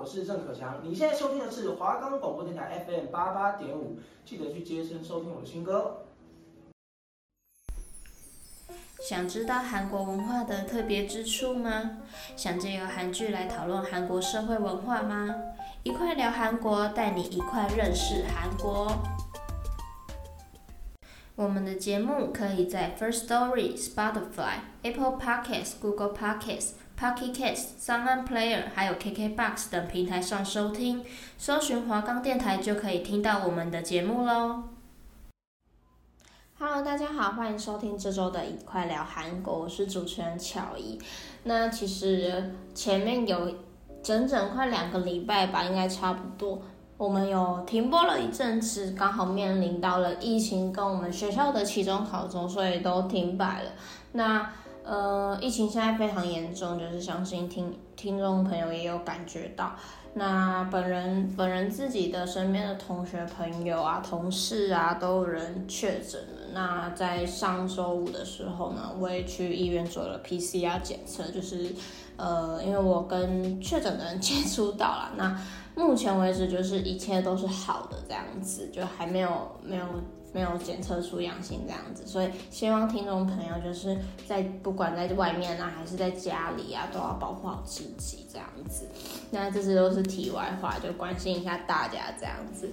我是郑可强。你现在收听的是华冈广播电台 FM 八八点五，记得去接声收听我的新歌。想知道韩国文化的特别之处吗？想借由韩剧来讨论韩国社会文化吗？一块聊韩国，带你一块认识韩国。我们的节目可以在 First Story、Spotify、Apple Podcasts、Google Podcasts、Pocket Cast、SoundPlayer，还有 KKBox 等平台上收听，搜寻华冈电台就可以听到我们的节目喽。Hello，大家好，欢迎收听这周的一块聊韩国，我是主持人巧怡。那其实前面有整整快两个礼拜吧，应该差不多。我们有停播了一阵子，刚好面临到了疫情跟我们学校的期中考中，所以都停摆了。那呃，疫情现在非常严重，就是相信听听众朋友也有感觉到。那本人本人自己的身边的同学朋友啊、同事啊，都有人确诊了。那在上周五的时候呢，我也去医院做了 PCR 检测，就是呃，因为我跟确诊的人接触到了那。目前为止就是一切都是好的这样子，就还没有没有没有检测出阳性这样子，所以希望听众朋友就是在不管在外面啊还是在家里啊，都要保护好自己这样子。那这些都是题外话，就关心一下大家这样子。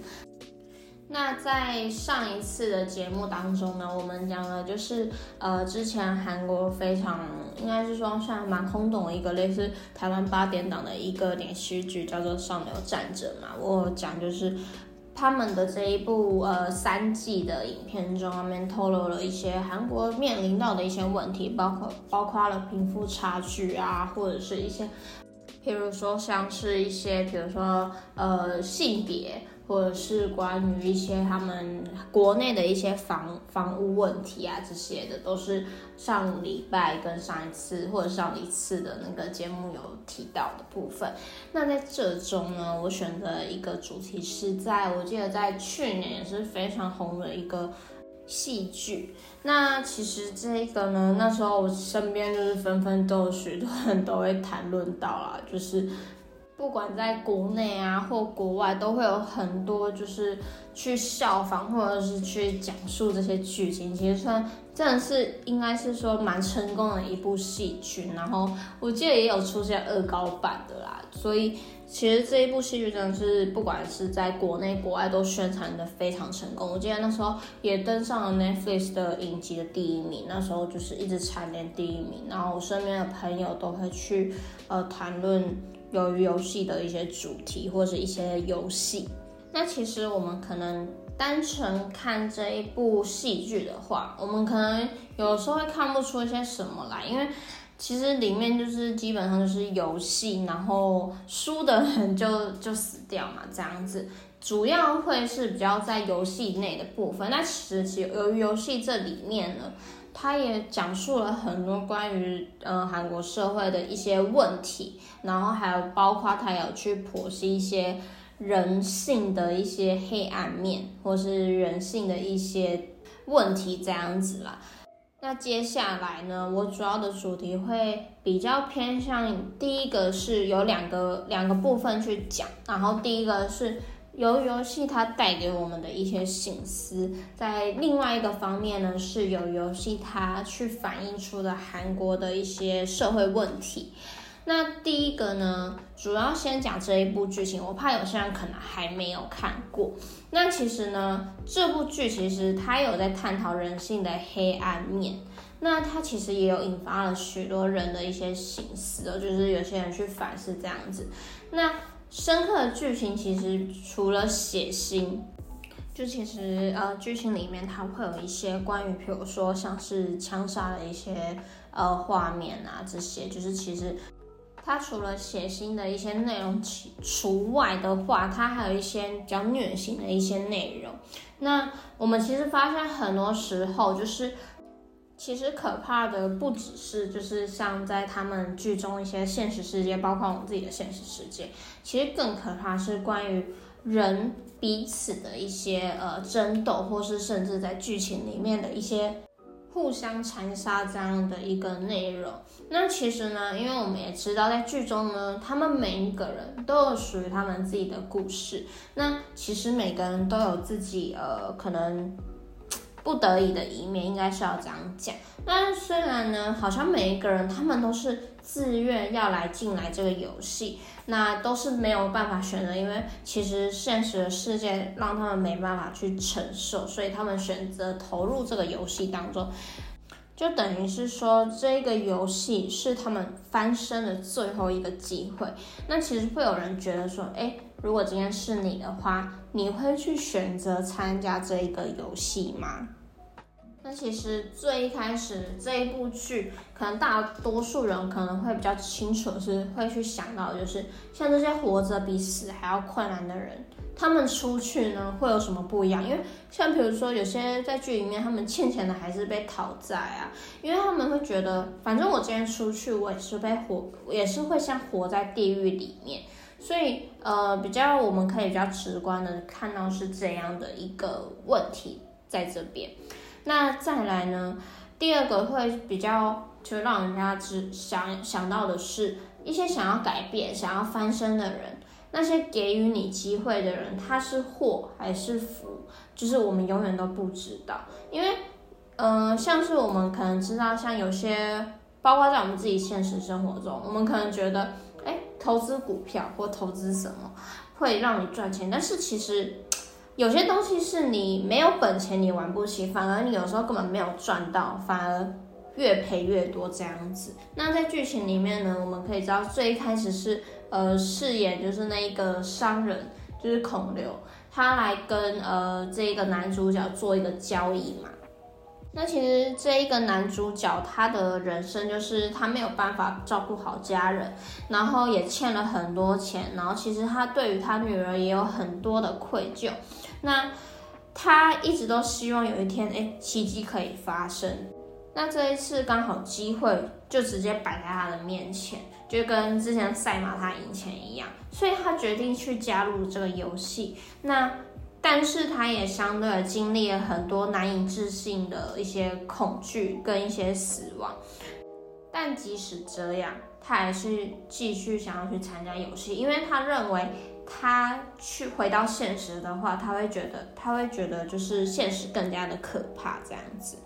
那在上一次的节目当中呢，我们讲了就是呃，之前韩国非常应该是说算蛮轰动的一个类似台湾八点档的一个连续剧，叫做《上流战争》嘛。我讲就是他们的这一部呃三季的影片中，里面透露了一些韩国面临到的一些问题，包括包括了贫富差距啊，或者是一些，譬如说像是一些，比如说呃性别。或者是关于一些他们国内的一些房房屋问题啊，这些的都是上礼拜跟上一次或者上一次的那个节目有提到的部分。那在这中呢，我选择一个主题是在我记得在去年也是非常红的一个戏剧。那其实这个呢，那时候我身边就是纷纷都有许多人都会谈论到啦，就是。不管在国内啊或国外，都会有很多就是去效仿或者是去讲述这些剧情。其实算真的是应该是说蛮成功的一部戏剧。然后我记得也有出现恶搞版的啦，所以其实这一部戏剧真的是不管是在国内国外都宣传的非常成功。我记得那时候也登上了 Netflix 的影集的第一名，那时候就是一直蝉联第一名。然后我身边的朋友都会去呃谈论。由于游戏的一些主题或者一些游戏，那其实我们可能单纯看这一部戏剧的话，我们可能有时候会看不出一些什么来，因为其实里面就是基本上就是游戏，然后输的人就就死掉嘛，这样子，主要会是比较在游戏内的部分。那其实其实由于游戏这里面呢。他也讲述了很多关于呃韩国社会的一些问题，然后还有包括他有去剖析一些人性的一些黑暗面，或是人性的一些问题这样子啦。那接下来呢，我主要的主题会比较偏向第一个是有两个两个部分去讲，然后第一个是。由游戏它带给我们的一些省思，在另外一个方面呢，是有游戏它去反映出的韩国的一些社会问题。那第一个呢，主要先讲这一部剧情，我怕有些人可能还没有看过。那其实呢，这部剧其实它有在探讨人性的黑暗面，那它其实也有引发了许多人的一些省思哦，就是有些人去反思这样子。那深刻的剧情其实除了血腥，就其实呃剧情里面它会有一些关于，比如说像是枪杀的一些呃画面啊，这些就是其实它除了血腥的一些内容其除外的话，它还有一些比较虐心的一些内容。那我们其实发现很多时候就是。其实可怕的不只是就是像在他们剧中一些现实世界，包括我们自己的现实世界，其实更可怕是关于人彼此的一些呃争斗，或是甚至在剧情里面的一些互相残杀这样的一个内容。那其实呢，因为我们也知道，在剧中呢，他们每一个人都有属于他们自己的故事。那其实每个人都有自己呃，可能不得已的一面，应该是要这样讲。那虽然呢，好像每一个人他们都是自愿要来进来这个游戏，那都是没有办法选择，因为其实现实的世界让他们没办法去承受，所以他们选择投入这个游戏当中。就等于是说，这个游戏是他们翻身的最后一个机会。那其实会有人觉得说，诶，如果今天是你的话，你会去选择参加这一个游戏吗？那其实最一开始这一部剧，可能大多数人可能会比较清楚是会去想到，就是像这些活着比死还要困难的人。他们出去呢，会有什么不一样？因为像比如说有些在剧里面，他们欠钱的还是被讨债啊，因为他们会觉得，反正我今天出去，我也是被活，也是会像活在地狱里面。所以呃，比较我们可以比较直观的看到是这样的一个问题在这边。那再来呢，第二个会比较就让人家只想想到的是一些想要改变、想要翻身的人。那些给予你机会的人，他是祸还是福？就是我们永远都不知道，因为，嗯、像是我们可能知道，像有些，包括在我们自己现实生活中，我们可能觉得，哎，投资股票或投资什么会让你赚钱，但是其实有些东西是你没有本钱，你玩不起，反而你有时候根本没有赚到，反而越赔越多这样子。那在剧情里面呢，我们可以知道，最一开始是。呃，饰演就是那一个商人，就是孔刘，他来跟呃这一个男主角做一个交易嘛。那其实这一个男主角他的人生就是他没有办法照顾好家人，然后也欠了很多钱，然后其实他对于他女儿也有很多的愧疚。那他一直都希望有一天，哎，奇迹可以发生。那这一次刚好机会就直接摆在他的面前。就跟之前赛马他赢钱一样，所以他决定去加入这个游戏。那但是他也相对的经历了很多难以置信的一些恐惧跟一些死亡。但即使这样，他还是继续想要去参加游戏，因为他认为他去回到现实的话，他会觉得他会觉得就是现实更加的可怕这样子。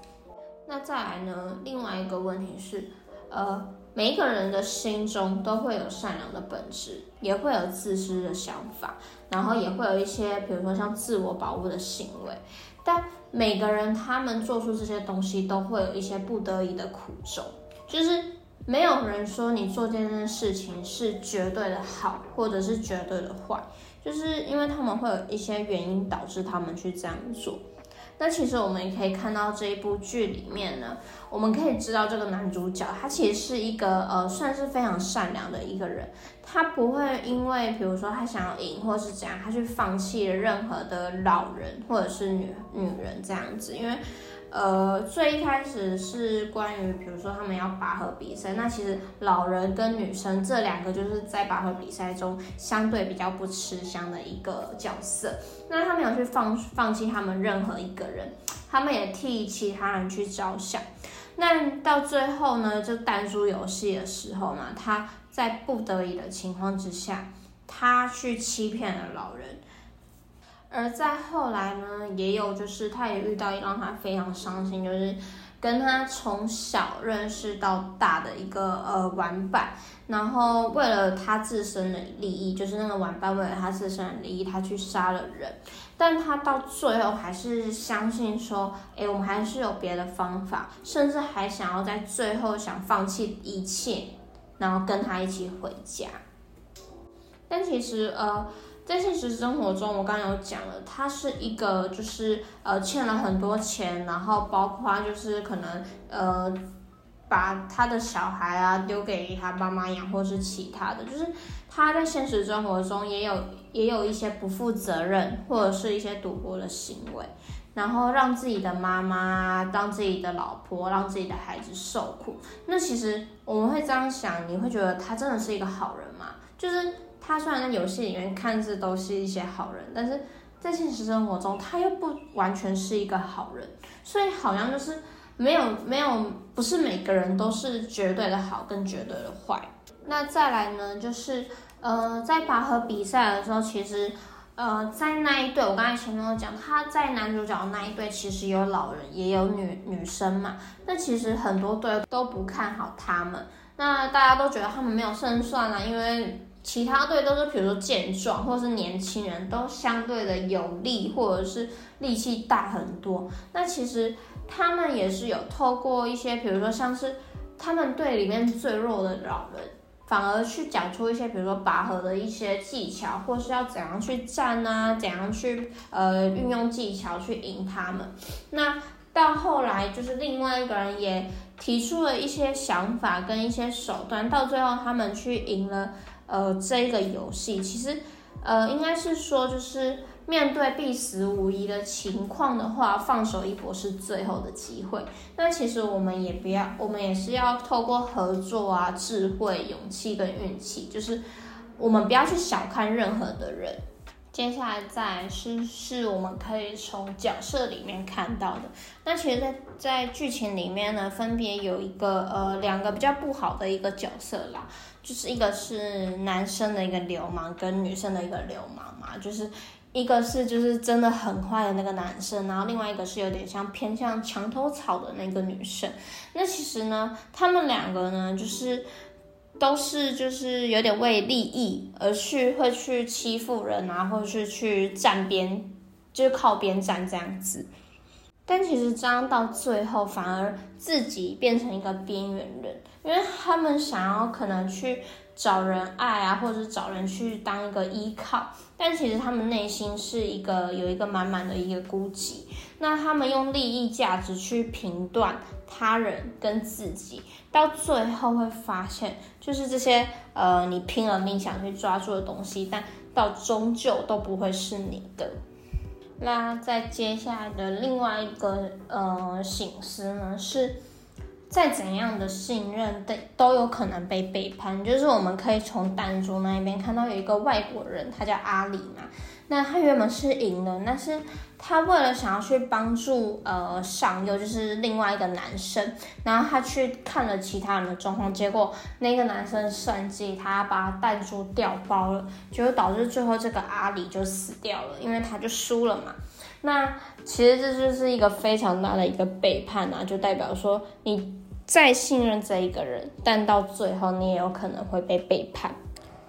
那再来呢，另外一个问题是，呃。每一个人的心中都会有善良的本质，也会有自私的想法，然后也会有一些，比如说像自我保护的行为。但每个人他们做出这些东西，都会有一些不得已的苦衷。就是没有人说你做这件事情是绝对的好，或者是绝对的坏，就是因为他们会有一些原因导致他们去这样做。那其实我们也可以看到这一部剧里面呢，我们可以知道这个男主角他其实是一个呃算是非常善良的一个人，他不会因为比如说他想要赢或是怎样，他去放弃任何的老人或者是女女人这样子，因为。呃，最一开始是关于，比如说他们要拔河比赛，那其实老人跟女生这两个就是在拔河比赛中相对比较不吃香的一个角色。那他们有去放放弃他们任何一个人，他们也替其他人去着想。那到最后呢，就弹珠游戏的时候嘛，他在不得已的情况之下，他去欺骗了老人。而在后来呢，也有就是他也遇到让他非常伤心，就是跟他从小认识到大的一个呃玩伴，然后为了他自身的利益，就是那个玩伴为了他自身的利益，他去杀了人，但他到最后还是相信说，哎，我们还是有别的方法，甚至还想要在最后想放弃一切，然后跟他一起回家。但其实呃。在现实生活中，我刚刚有讲了，他是一个就是呃欠了很多钱，然后包括就是可能呃把他的小孩啊丢给他爸妈养，或是其他的，就是他在现实生活中也有也有一些不负责任或者是一些赌博的行为，然后让自己的妈妈、当自己的老婆、让自己的孩子受苦。那其实我们会这样想，你会觉得他真的是一个好人吗？就是。他虽然在游戏里面看似都是一些好人，但是在现实生活中他又不完全是一个好人，所以好像就是没有没有，不是每个人都是绝对的好跟绝对的坏。那再来呢，就是呃，在拔河比赛的时候，其实呃，在那一队，我刚才前面有讲，他在男主角那一队其实有老人，也有女女生嘛。那其实很多队都不看好他们，那大家都觉得他们没有胜算啊，因为。其他队都是，比如说健壮或是年轻人，都相对的有力，或者是力气大很多。那其实他们也是有透过一些，比如说像是他们队里面最弱的老人，反而去讲出一些，比如说拔河的一些技巧，或是要怎样去站啊，怎样去呃运用技巧去赢他们。那到后来就是另外一个人也提出了一些想法跟一些手段，到最后他们去赢了。呃，这一个游戏其实，呃，应该是说，就是面对必死无疑的情况的话，放手一搏是最后的机会。那其实我们也不要，我们也是要透过合作啊、智慧、勇气跟运气，就是我们不要去小看任何的人。接下来再是是我们可以从角色里面看到的。那其实，在在剧情里面呢，分别有一个呃两个比较不好的一个角色啦。就是一个是男生的一个流氓，跟女生的一个流氓嘛，就是一个是就是真的很坏的那个男生，然后另外一个是有点像偏向墙头草的那个女生。那其实呢，他们两个呢，就是都是就是有点为利益而去会去欺负人啊，或者是去站边，就是靠边站这样子。但其实这样到最后，反而自己变成一个边缘人。因为他们想要可能去找人爱啊，或者是找人去当一个依靠，但其实他们内心是一个有一个满满的一个孤寂。那他们用利益价值去评断他人跟自己，到最后会发现，就是这些呃你拼了命想去抓住的东西，但到终究都不会是你的。那在接下来的另外一个呃醒思呢是。再怎样的信任，都都有可能被背叛。就是我们可以从弹珠那一边看到有一个外国人，他叫阿里嘛。那他原本是赢的，但是他为了想要去帮助呃上优，就是另外一个男生，然后他去看了其他人的状况，结果那个男生算计他，把弹珠掉包了，就导致最后这个阿里就死掉了，因为他就输了嘛。那其实这就是一个非常大的一个背叛啊，就代表说你。再信任这一个人，但到最后你也有可能会被背叛。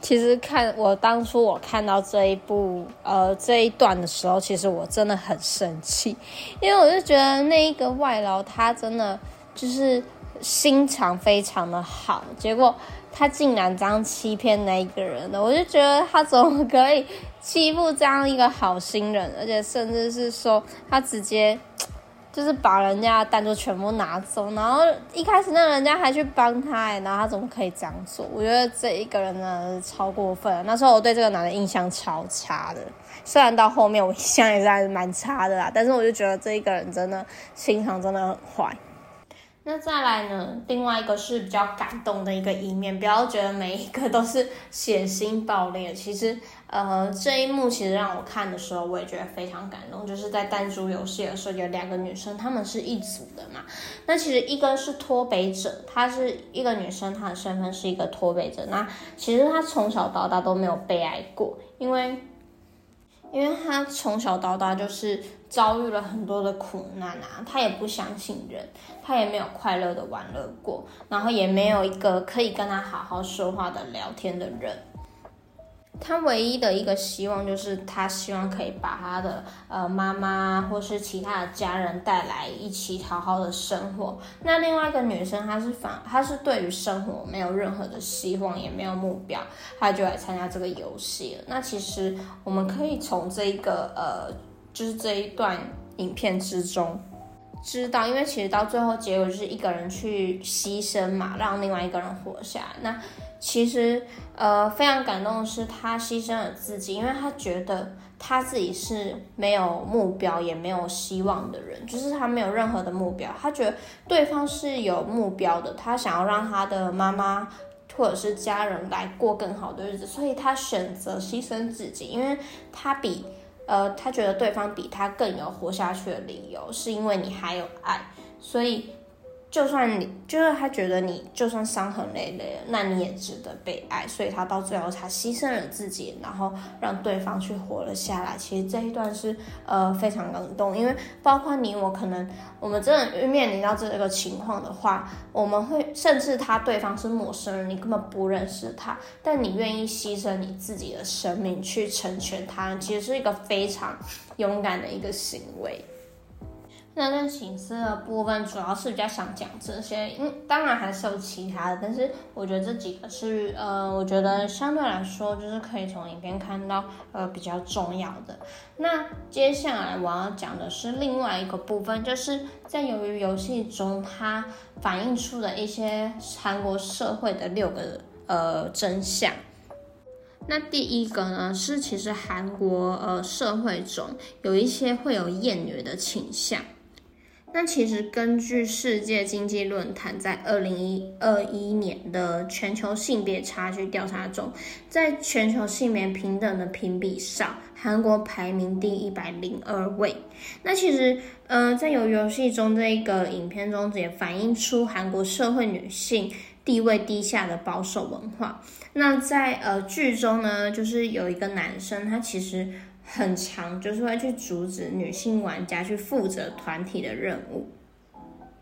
其实看我当初我看到这一部呃这一段的时候，其实我真的很生气，因为我就觉得那一个外劳他真的就是心肠非常的好，结果他竟然这样欺骗那一个人的，我就觉得他怎么可以欺负这样一个好心人，而且甚至是说他直接。就是把人家的单就全部拿走，然后一开始那人家还去帮他，欸，然后他怎么可以这样做？我觉得这一个人呢超过分。那时候我对这个男的印象超差的，虽然到后面我印象也是还是蛮差的啦，但是我就觉得这一个人真的心肠真的很坏。那再来呢？另外一个是比较感动的一个一面，不要觉得每一个都是血腥暴力。其实，呃，这一幕其实让我看的时候，我也觉得非常感动。就是在弹珠游戏的时候，有两个女生，她们是一组的嘛。那其实一个是脱北者，她是一个女生，她的身份是一个脱北者。那其实她从小到大都没有被爱过，因为。因为他从小到大就是遭遇了很多的苦难啊，他也不相信人，他也没有快乐的玩乐过，然后也没有一个可以跟他好好说话的聊天的人。他唯一的一个希望就是，他希望可以把他的呃妈妈或是其他的家人带来一起好好的生活。那另外一个女生，她是反，她是对于生活没有任何的希望，也没有目标，她就来参加这个游戏了。那其实我们可以从这一个呃，就是这一段影片之中知道，因为其实到最后结果就是一个人去牺牲嘛，让另外一个人活下来。那其实，呃，非常感动的是，他牺牲了自己，因为他觉得他自己是没有目标也没有希望的人，就是他没有任何的目标。他觉得对方是有目标的，他想要让他的妈妈或者是家人来过更好的日子，所以他选择牺牲自己，因为他比，呃，他觉得对方比他更有活下去的理由，是因为你还有爱，所以。就算你就是他觉得你就算伤痕累累，那你也值得被爱，所以他到最后他牺牲了自己，然后让对方去活了下来。其实这一段是呃非常感动，因为包括你我，可能我们真的面临到这个情况的话，我们会甚至他对方是陌生人，你根本不认识他，但你愿意牺牲你自己的生命去成全他，其实是一个非常勇敢的一个行为。那在形式的部分，主要是比较想讲这些，嗯，当然还是有其他的，但是我觉得这几个是，呃，我觉得相对来说，就是可以从影片看到，呃，比较重要的。那接下来我要讲的是另外一个部分，就是在由于游戏中，它反映出的一些韩国社会的六个呃真相。那第一个呢，是其实韩国呃社会中有一些会有厌女的倾向。那其实根据世界经济论坛在二零一二一年的全球性别差距调查中，在全球性别平等的评比上，韩国排名第一百零二位。那其实，呃，在鱿鱼游戏中这一个影片中，也反映出韩国社会女性地位低下的保守文化。那在呃剧中呢，就是有一个男生，他其实。很强，就是会去阻止女性玩家去负责团体的任务。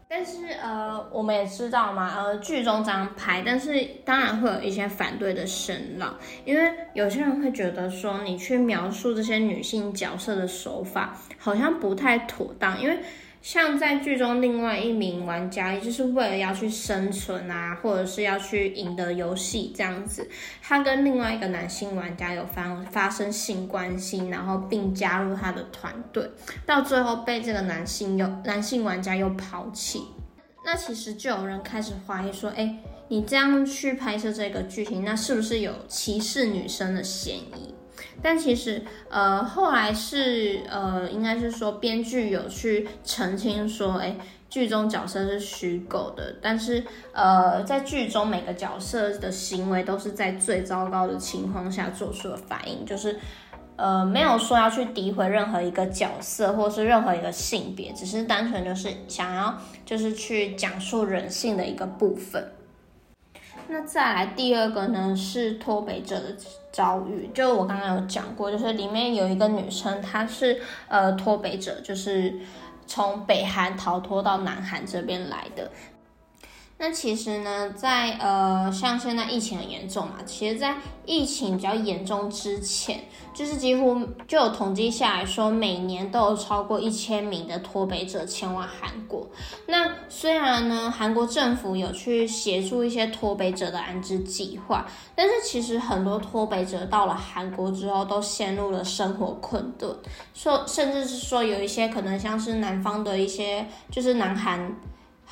但是呃，我们也知道嘛，呃，剧中这样拍，但是当然会有一些反对的声浪，因为有些人会觉得说，你去描述这些女性角色的手法好像不太妥当，因为。像在剧中，另外一名玩家，也就是为了要去生存啊，或者是要去赢得游戏这样子，他跟另外一个男性玩家有发发生性关系，然后并加入他的团队，到最后被这个男性又男性玩家又抛弃。那其实就有人开始怀疑说，哎，你这样去拍摄这个剧情，那是不是有歧视女生的嫌疑？但其实，呃，后来是，呃，应该是说编剧有去澄清说，哎，剧中角色是虚构的，但是，呃，在剧中每个角色的行为都是在最糟糕的情况下做出的反应，就是，呃，没有说要去诋毁任何一个角色或是任何一个性别，只是单纯就是想要就是去讲述人性的一个部分。那再来第二个呢，是脱北者的遭遇，就我刚刚有讲过，就是里面有一个女生，她是呃脱北者，就是从北韩逃脱到南韩这边来的。那其实呢，在呃，像现在疫情很严重嘛，其实，在疫情比较严重之前，就是几乎就有统计下来说，每年都有超过一千名的脱北者前往韩国。那虽然呢，韩国政府有去协助一些脱北者的安置计划，但是其实很多脱北者到了韩国之后，都陷入了生活困顿，说甚至是说有一些可能像是南方的一些，就是南韩。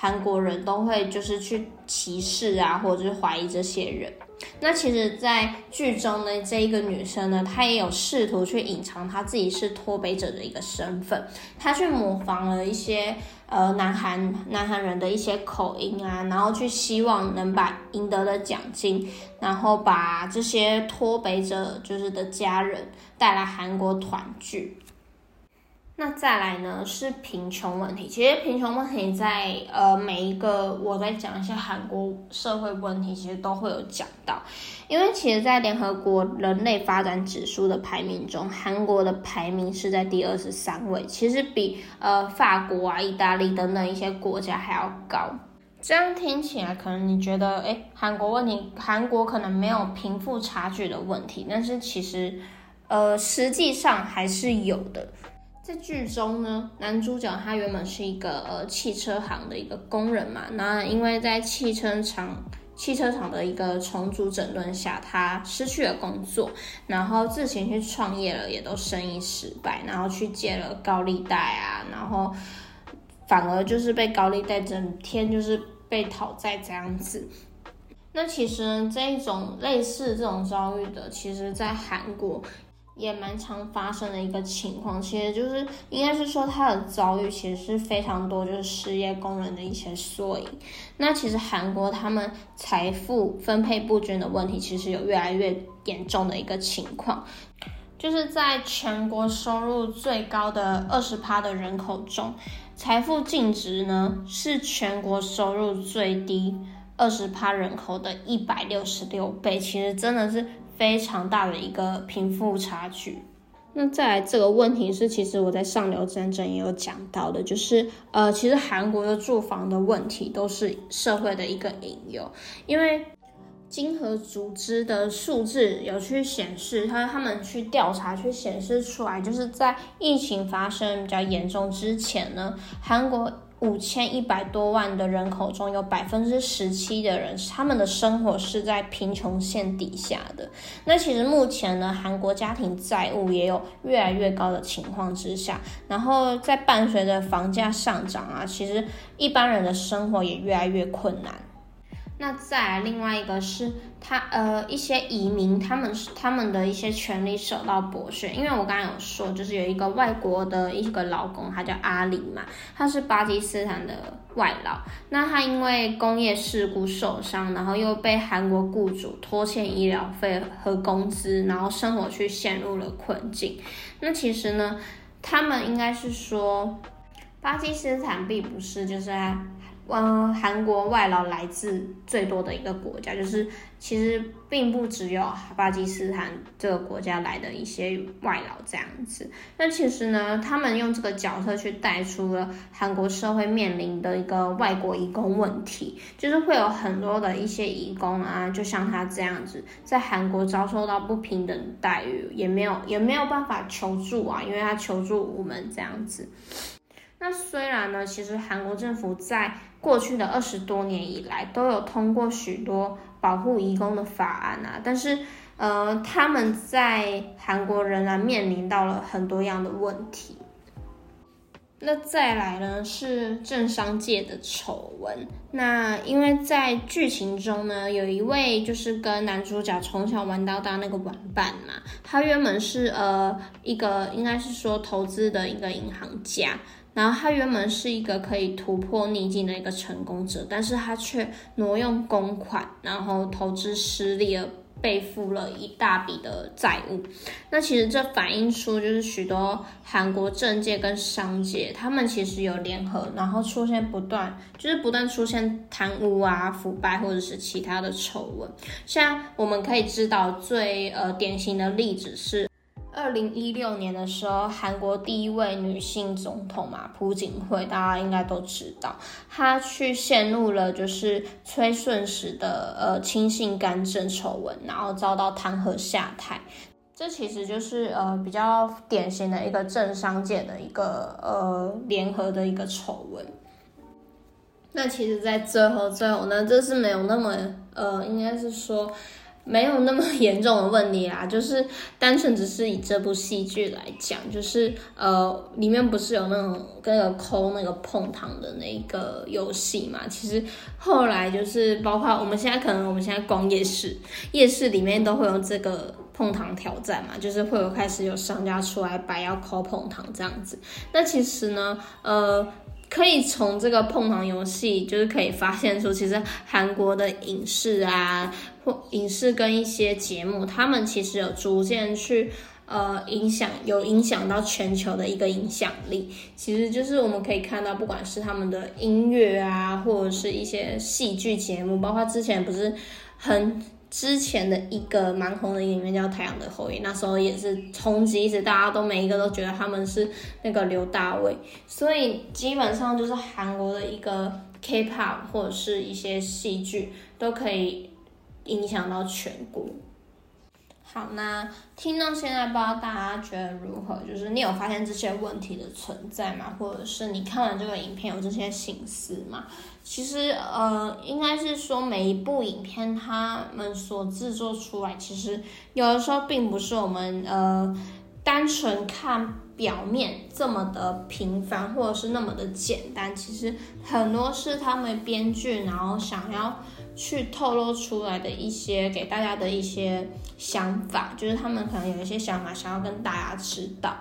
韩国人都会就是去歧视啊，或者是怀疑这些人。那其实，在剧中呢，这一个女生呢，她也有试图去隐藏她自己是脱北者的一个身份。她去模仿了一些呃南韩南韩人的一些口音啊，然后去希望能把赢得的奖金，然后把这些脱北者就是的家人带来韩国团聚。那再来呢，是贫穷问题。其实贫穷问题在呃每一个我在讲一些韩国社会问题，其实都会有讲到。因为其实，在联合国人类发展指数的排名中，韩国的排名是在第二十三位，其实比呃法国啊、意大利等等一些国家还要高。这样听起来，可能你觉得，诶，韩国问题，韩国可能没有贫富差距的问题，但是其实，呃，实际上还是有的。在剧中呢，男主角他原本是一个呃汽车行的一个工人嘛，那因为在汽车厂汽车厂的一个重组整顿下，他失去了工作，然后自行去创业了，也都生意失败，然后去借了高利贷啊，然后反而就是被高利贷整天就是被讨债这样子。那其实这一种类似这种遭遇的，其实在韩国。也蛮常发生的一个情况，其实就是应该是说他的遭遇其实是非常多，就是失业工人的一些缩影。那其实韩国他们财富分配不均的问题，其实有越来越严重的一个情况，就是在全国收入最高的二十趴的人口中，财富净值呢是全国收入最低二十趴人口的一百六十六倍，其实真的是非常大的一个贫富差距。那再来这个问题是，其实我在上流战争也有讲到的，就是呃，其实韩国的住房的问题都是社会的一个隐忧，因为经合组织的数字有去显示，他他们去调查去显示出来，就是在疫情发生比较严重之前呢，韩国。五千一百多万的人口中有百分之十七的人，他们的生活是在贫穷线底下的。那其实目前呢，韩国家庭债务也有越来越高的情况之下，然后在伴随着房价上涨啊，其实一般人的生活也越来越困难。那再另外一个是他呃一些移民，他们是他们的一些权利受到剥削，因为我刚刚有说，就是有一个外国的一个劳工，他叫阿里嘛，他是巴基斯坦的外劳，那他因为工业事故受伤，然后又被韩国雇主拖欠医疗费和工资，然后生活去陷入了困境。那其实呢，他们应该是说，巴基斯坦并不是就是。嗯，韩国外劳来自最多的一个国家，就是其实并不只有巴基斯坦这个国家来的一些外劳这样子。那其实呢，他们用这个角色去带出了韩国社会面临的一个外国移工问题，就是会有很多的一些移工啊，就像他这样子，在韩国遭受到不平等待遇，也没有也没有办法求助啊，因为他求助无门这样子。那虽然呢，其实韩国政府在过去的二十多年以来都有通过许多保护移工的法案啊，但是呃，他们在韩国仍然面临到了很多样的问题。那再来呢，是政商界的丑闻。那因为在剧情中呢，有一位就是跟男主角从小玩到大那个玩伴嘛，他原本是呃一个应该是说投资的一个银行家。然后他原本是一个可以突破逆境的一个成功者，但是他却挪用公款，然后投资失利而背负了一大笔的债务。那其实这反映出就是许多韩国政界跟商界，他们其实有联合，然后出现不断，就是不断出现贪污啊、腐败或者是其他的丑闻。像我们可以知道最呃典型的例子是。二零一六年的时候，韩国第一位女性总统嘛，朴槿惠，大家应该都知道，她去陷入了就是崔顺实的呃亲信干政丑闻，然后遭到弹劾下台。这其实就是呃比较典型的一个政商界的一个呃联合的一个丑闻。那其实，在最后最后呢，这是没有那么呃，应该是说。没有那么严重的问题啦，就是单纯只是以这部戏剧来讲，就是呃，里面不是有那种跟那个抠那个碰糖的那个游戏嘛？其实后来就是包括我们现在可能我们现在逛夜市，夜市里面都会有这个碰糖挑战嘛，就是会有开始有商家出来摆要抠碰糖这样子。那其实呢，呃。可以从这个碰糖游戏，就是可以发现出，其实韩国的影视啊，或影视跟一些节目，他们其实有逐渐去呃影响，有影响到全球的一个影响力。其实就是我们可以看到，不管是他们的音乐啊，或者是一些戏剧节目，包括之前不是很。之前的一个蛮红的影片叫《太阳的后裔》，那时候也是冲击，一直大家都每一个都觉得他们是那个刘大卫，所以基本上就是韩国的一个 K-pop 或者是一些戏剧都可以影响到全国。好，那听到现在，不知道大家觉得如何？就是你有发现这些问题的存在吗？或者是你看完这个影片有这些心思吗？其实，呃，应该是说每一部影片他们所制作出来，其实有的时候并不是我们呃单纯看表面这么的平凡，或者是那么的简单。其实很多是他们编剧然后想要。去透露出来的一些给大家的一些想法，就是他们可能有一些想法想要跟大家知道。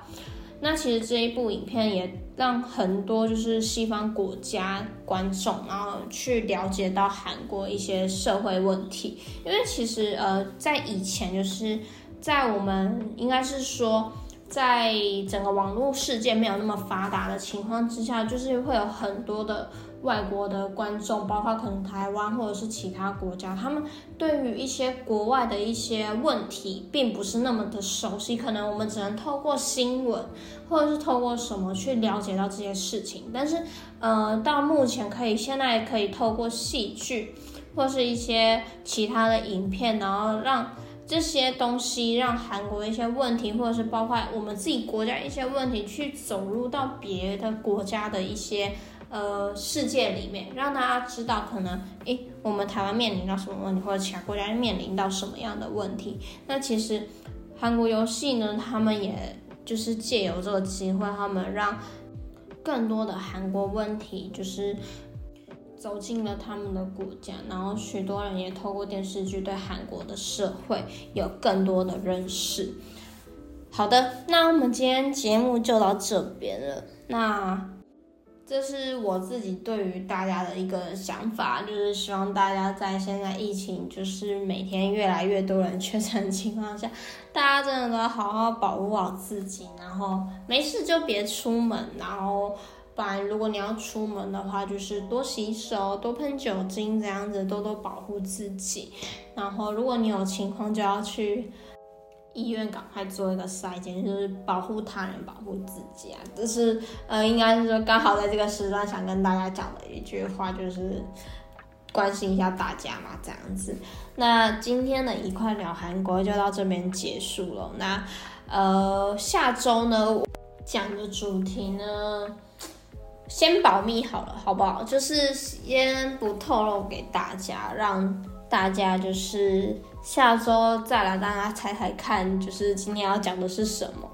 那其实这一部影片也让很多就是西方国家观众，然后去了解到韩国一些社会问题。因为其实呃，在以前就是在我们应该是说在整个网络世界没有那么发达的情况之下，就是会有很多的外国的观众，包括可能台湾或者是其他国家，他们对于一些国外的一些问题并不是那么的熟悉，可能我们只能透过新闻或者是透过什么去了解到这些事情。但是，呃，到目前可以现在可以透过戏剧或是一些其他的影片，然后让。这些东西让韩国的一些问题，或者是包括我们自己国家一些问题，去走入到别的国家的一些呃世界里面，让大家知道可能诶，我们台湾面临到什么问题，或者其他国家面临到什么样的问题。那其实韩国游戏呢，他们也就是借由这个机会，他们让更多的韩国问题就是。走进了他们的国家，然后许多人也透过电视剧对韩国的社会有更多的认识。好的，那我们今天节目就到这边了。那这是我自己对于大家的一个想法，就是希望大家在现在疫情就是每天越来越多人确诊的情况下，大家真的都要好好保护好自己，然后没事就别出门，然后。不然，如果你要出门的话，就是多洗手、多喷酒精，这样子多多保护自己。然后，如果你有情况，就要去医院赶快做一个筛检，就是保护他人、保护自己啊。这是呃，应该是说刚好在这个时段想跟大家讲的一句话，就是关心一下大家嘛，这样子。那今天的一块聊韩国就到这边结束了。那呃，下周呢，讲的主题呢？先保密好了，好不好？就是先不透露给大家，让大家就是下周再来，大家猜猜看，就是今天要讲的是什么？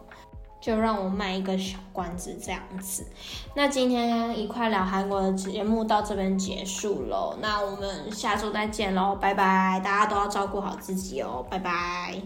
就让我卖一个小关子，这样子。那今天一块聊韩国的节目到这边结束喽，那我们下周再见喽，拜拜！大家都要照顾好自己哦，拜拜。